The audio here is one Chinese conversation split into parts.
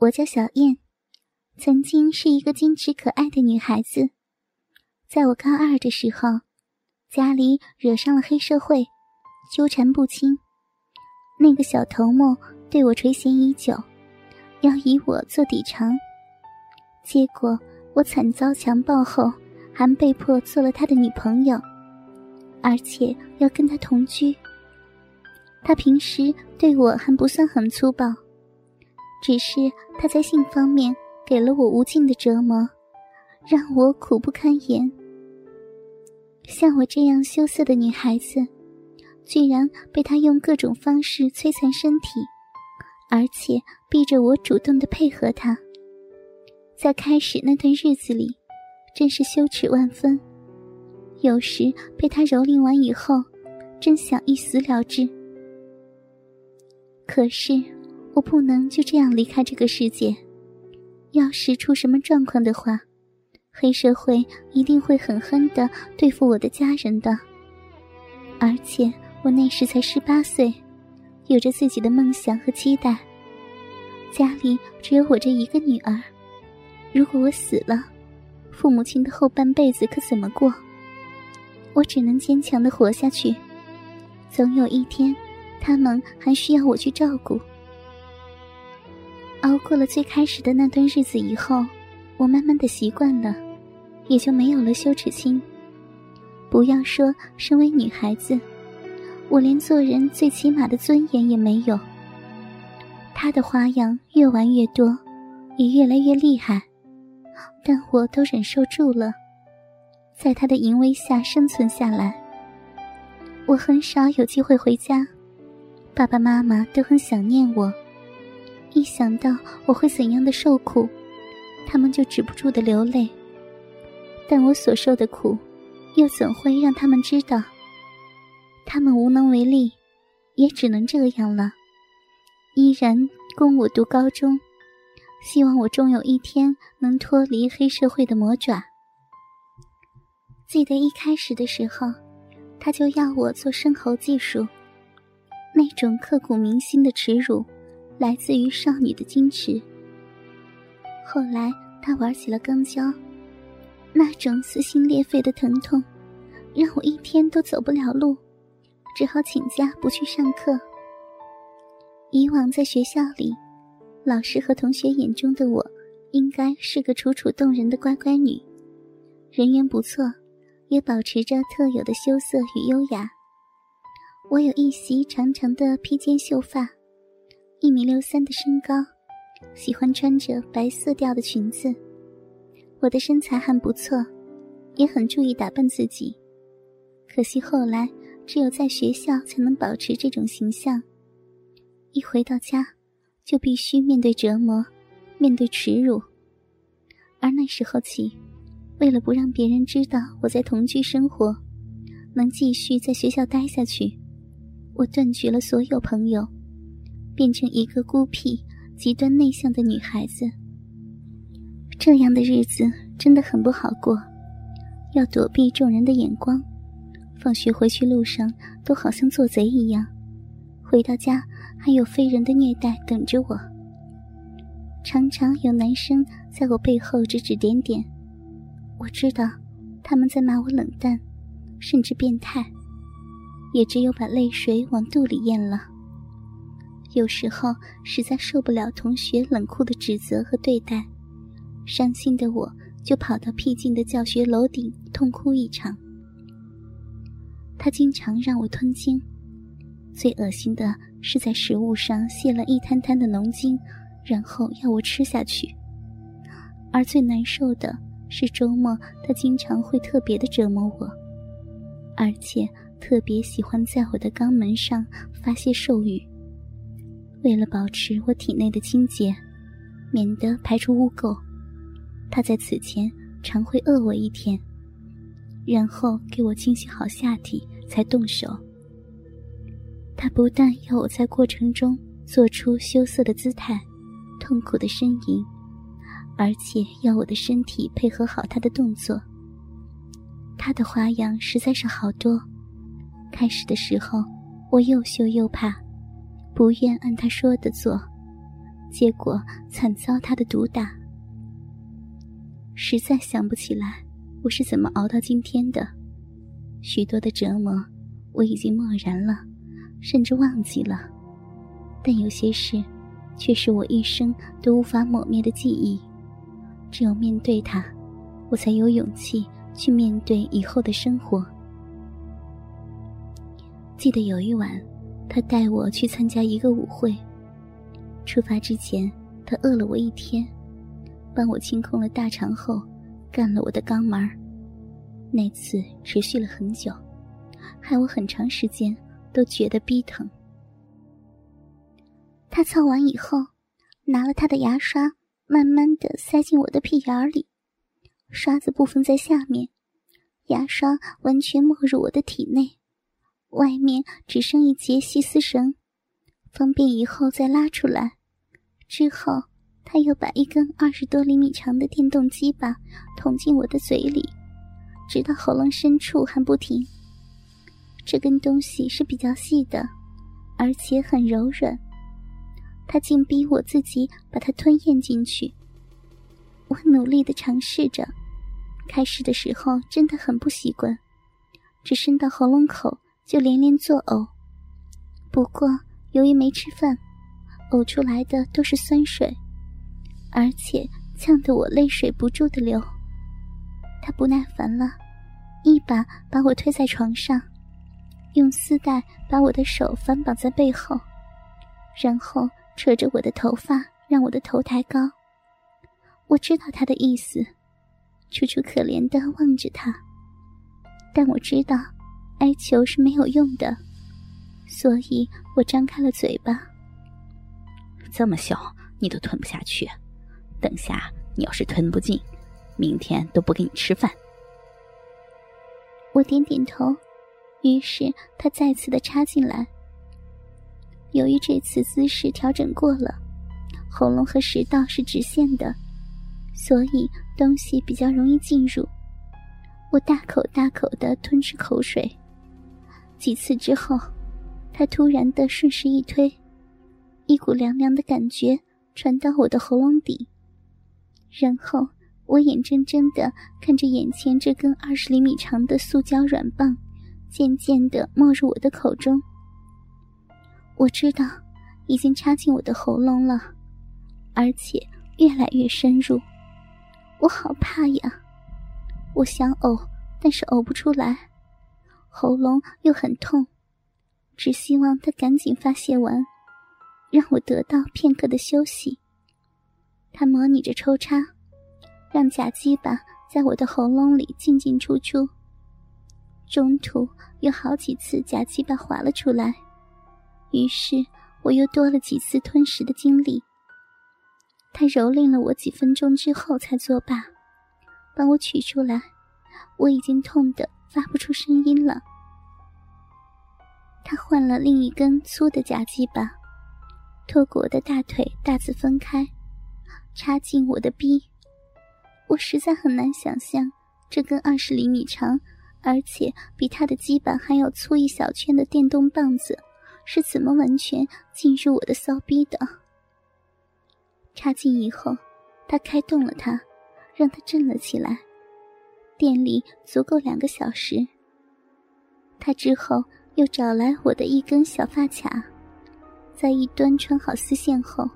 我叫小燕，曾经是一个矜持可爱的女孩子。在我高二的时候，家里惹上了黑社会，纠缠不清。那个小头目对我垂涎已久，要以我做底偿。结果我惨遭强暴后，还被迫做了他的女朋友，而且要跟他同居。他平时对我还不算很粗暴。只是他在性方面给了我无尽的折磨，让我苦不堪言。像我这样羞涩的女孩子，居然被他用各种方式摧残身体，而且逼着我主动的配合他。在开始那段日子里，真是羞耻万分。有时被他蹂躏完以后，真想一死了之。可是。我不能就这样离开这个世界。要是出什么状况的话，黑社会一定会狠狠的对付我的家人的。而且我那时才十八岁，有着自己的梦想和期待。家里只有我这一个女儿，如果我死了，父母亲的后半辈子可怎么过？我只能坚强的活下去。总有一天，他们还需要我去照顾。熬过了最开始的那段日子以后，我慢慢的习惯了，也就没有了羞耻心。不要说身为女孩子，我连做人最起码的尊严也没有。他的花样越玩越多，也越来越厉害，但我都忍受住了，在他的淫威下生存下来。我很少有机会回家，爸爸妈妈都很想念我。一想到我会怎样的受苦，他们就止不住的流泪。但我所受的苦，又怎会让他们知道？他们无能为力，也只能这样了。依然供我读高中，希望我终有一天能脱离黑社会的魔爪。记得一开始的时候，他就要我做生猴技术，那种刻骨铭心的耻辱。来自于少女的矜持。后来他玩起了钢胶，那种撕心裂肺的疼痛，让我一天都走不了路，只好请假不去上课。以往在学校里，老师和同学眼中的我，应该是个楚楚动人的乖乖女，人缘不错，也保持着特有的羞涩与优雅。我有一袭长长的披肩秀发。一米六三的身高，喜欢穿着白色调的裙子。我的身材还不错，也很注意打扮自己。可惜后来只有在学校才能保持这种形象。一回到家，就必须面对折磨，面对耻辱。而那时候起，为了不让别人知道我在同居生活，能继续在学校待下去，我断绝了所有朋友。变成一个孤僻、极端内向的女孩子，这样的日子真的很不好过。要躲避众人的眼光，放学回去路上都好像做贼一样，回到家还有非人的虐待等着我。常常有男生在我背后指指点点，我知道他们在骂我冷淡，甚至变态，也只有把泪水往肚里咽了。有时候实在受不了同学冷酷的指责和对待，伤心的我就跑到僻静的教学楼顶痛哭一场。他经常让我吞精，最恶心的是在食物上泄了一滩滩的浓精，然后要我吃下去。而最难受的是周末，他经常会特别的折磨我，而且特别喜欢在我的肛门上发些兽语。为了保持我体内的清洁，免得排出污垢，他在此前常会饿我一天，然后给我清洗好下体才动手。他不但要我在过程中做出羞涩的姿态、痛苦的呻吟，而且要我的身体配合好他的动作。他的花样实在是好多，开始的时候我又羞又怕。不愿按他说的做，结果惨遭他的毒打。实在想不起来我是怎么熬到今天的，许多的折磨我已经漠然了，甚至忘记了。但有些事，却是我一生都无法抹灭的记忆。只有面对它，我才有勇气去面对以后的生活。记得有一晚，他带我去参加一个舞会。出发之前，他饿了我一天，帮我清空了大肠后，干了我的肛门那次持续了很久，害我很长时间都觉得逼疼。他操完以后，拿了他的牙刷，慢慢的塞进我的屁眼里，刷子部分在下面，牙刷完全没入我的体内，外面只剩一节细丝绳，方便以后再拉出来。之后，他又把一根二十多厘米长的电动鸡巴捅进我的嘴里，直到喉咙深处还不停。这根东西是比较细的，而且很柔软。他竟逼我自己把它吞咽进去。我努力的尝试着，开始的时候真的很不习惯，只伸到喉咙口就连连作呕。不过由于没吃饭。呕出来的都是酸水，而且呛得我泪水不住的流。他不耐烦了，一把把我推在床上，用丝带把我的手反绑在背后，然后扯着我的头发，让我的头抬高。我知道他的意思，楚楚可怜的望着他，但我知道哀求是没有用的，所以我张开了嘴巴。这么小，你都吞不下去。等下你要是吞不进，明天都不给你吃饭。我点点头，于是他再次的插进来。由于这次姿势调整过了，喉咙和食道是直线的，所以东西比较容易进入。我大口大口的吞吃口水。几次之后，他突然的顺势一推。一股凉凉的感觉传到我的喉咙底，然后我眼睁睁的看着眼前这根二十厘米长的塑胶软棒渐渐的没入我的口中。我知道已经插进我的喉咙了，而且越来越深入。我好怕呀！我想呕，但是呕不出来，喉咙又很痛，只希望他赶紧发泄完。让我得到片刻的休息。他模拟着抽插，让假鸡巴在我的喉咙里进进出出。中途有好几次假鸡巴滑了出来，于是我又多了几次吞食的经历。他蹂躏了我几分钟之后才作罢，帮我取出来。我已经痛得发不出声音了。他换了另一根粗的假鸡巴。托过我的大腿，大字分开，插进我的逼。我实在很难想象，这根二十厘米长，而且比他的鸡巴还要粗一小圈的电动棒子，是怎么完全进入我的骚逼的。插进以后，他开动了它，让它震了起来，电力足够两个小时。他之后又找来我的一根小发卡。在一端穿好丝线后，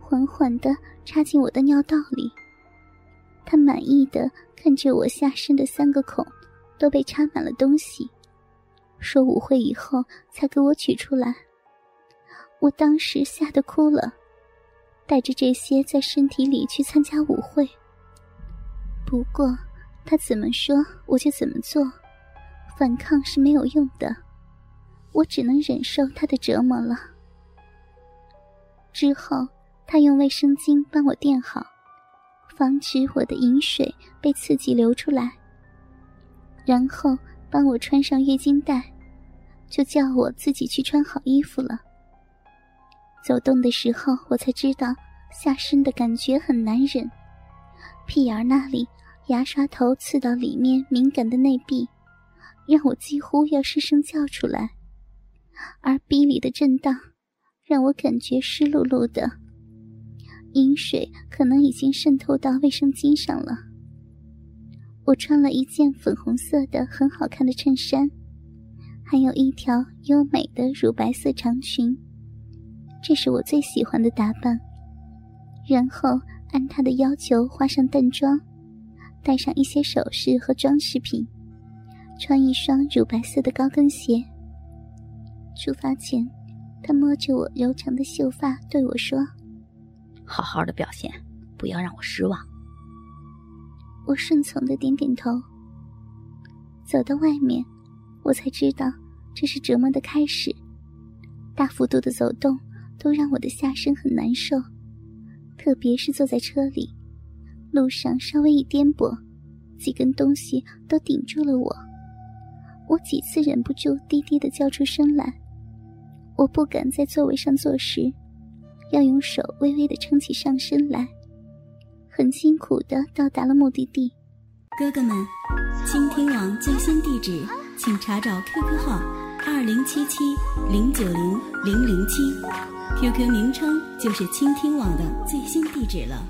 缓缓地插进我的尿道里。他满意的看着我下身的三个孔都被插满了东西，说舞会以后才给我取出来。我当时吓得哭了，带着这些在身体里去参加舞会。不过他怎么说我就怎么做，反抗是没有用的，我只能忍受他的折磨了。之后，他用卫生巾帮我垫好，防止我的饮水被刺激流出来。然后帮我穿上月经带，就叫我自己去穿好衣服了。走动的时候，我才知道下身的感觉很难忍，屁眼那里牙刷头刺到里面敏感的内壁，让我几乎要失声叫出来，而逼里的震荡。让我感觉湿漉漉的，饮水可能已经渗透到卫生巾上了。我穿了一件粉红色的很好看的衬衫，还有一条优美的乳白色长裙，这是我最喜欢的打扮。然后按他的要求化上淡妆，戴上一些首饰和装饰品，穿一双乳白色的高跟鞋。出发前，他摸着我柔长的秀发对我说。好好的表现，不要让我失望。我顺从的点点头。走到外面，我才知道这是折磨的开始。大幅度的走动都让我的下身很难受，特别是坐在车里，路上稍微一颠簸，几根东西都顶住了我。我几次忍不住低低的叫出声来。我不敢在座位上坐时。要用手微微的撑起上身来，很辛苦的到达了目的地。哥哥们，倾听网最新地址，请查找 QQ 号二零七七零九零零零七，QQ 名称就是倾听网的最新地址了。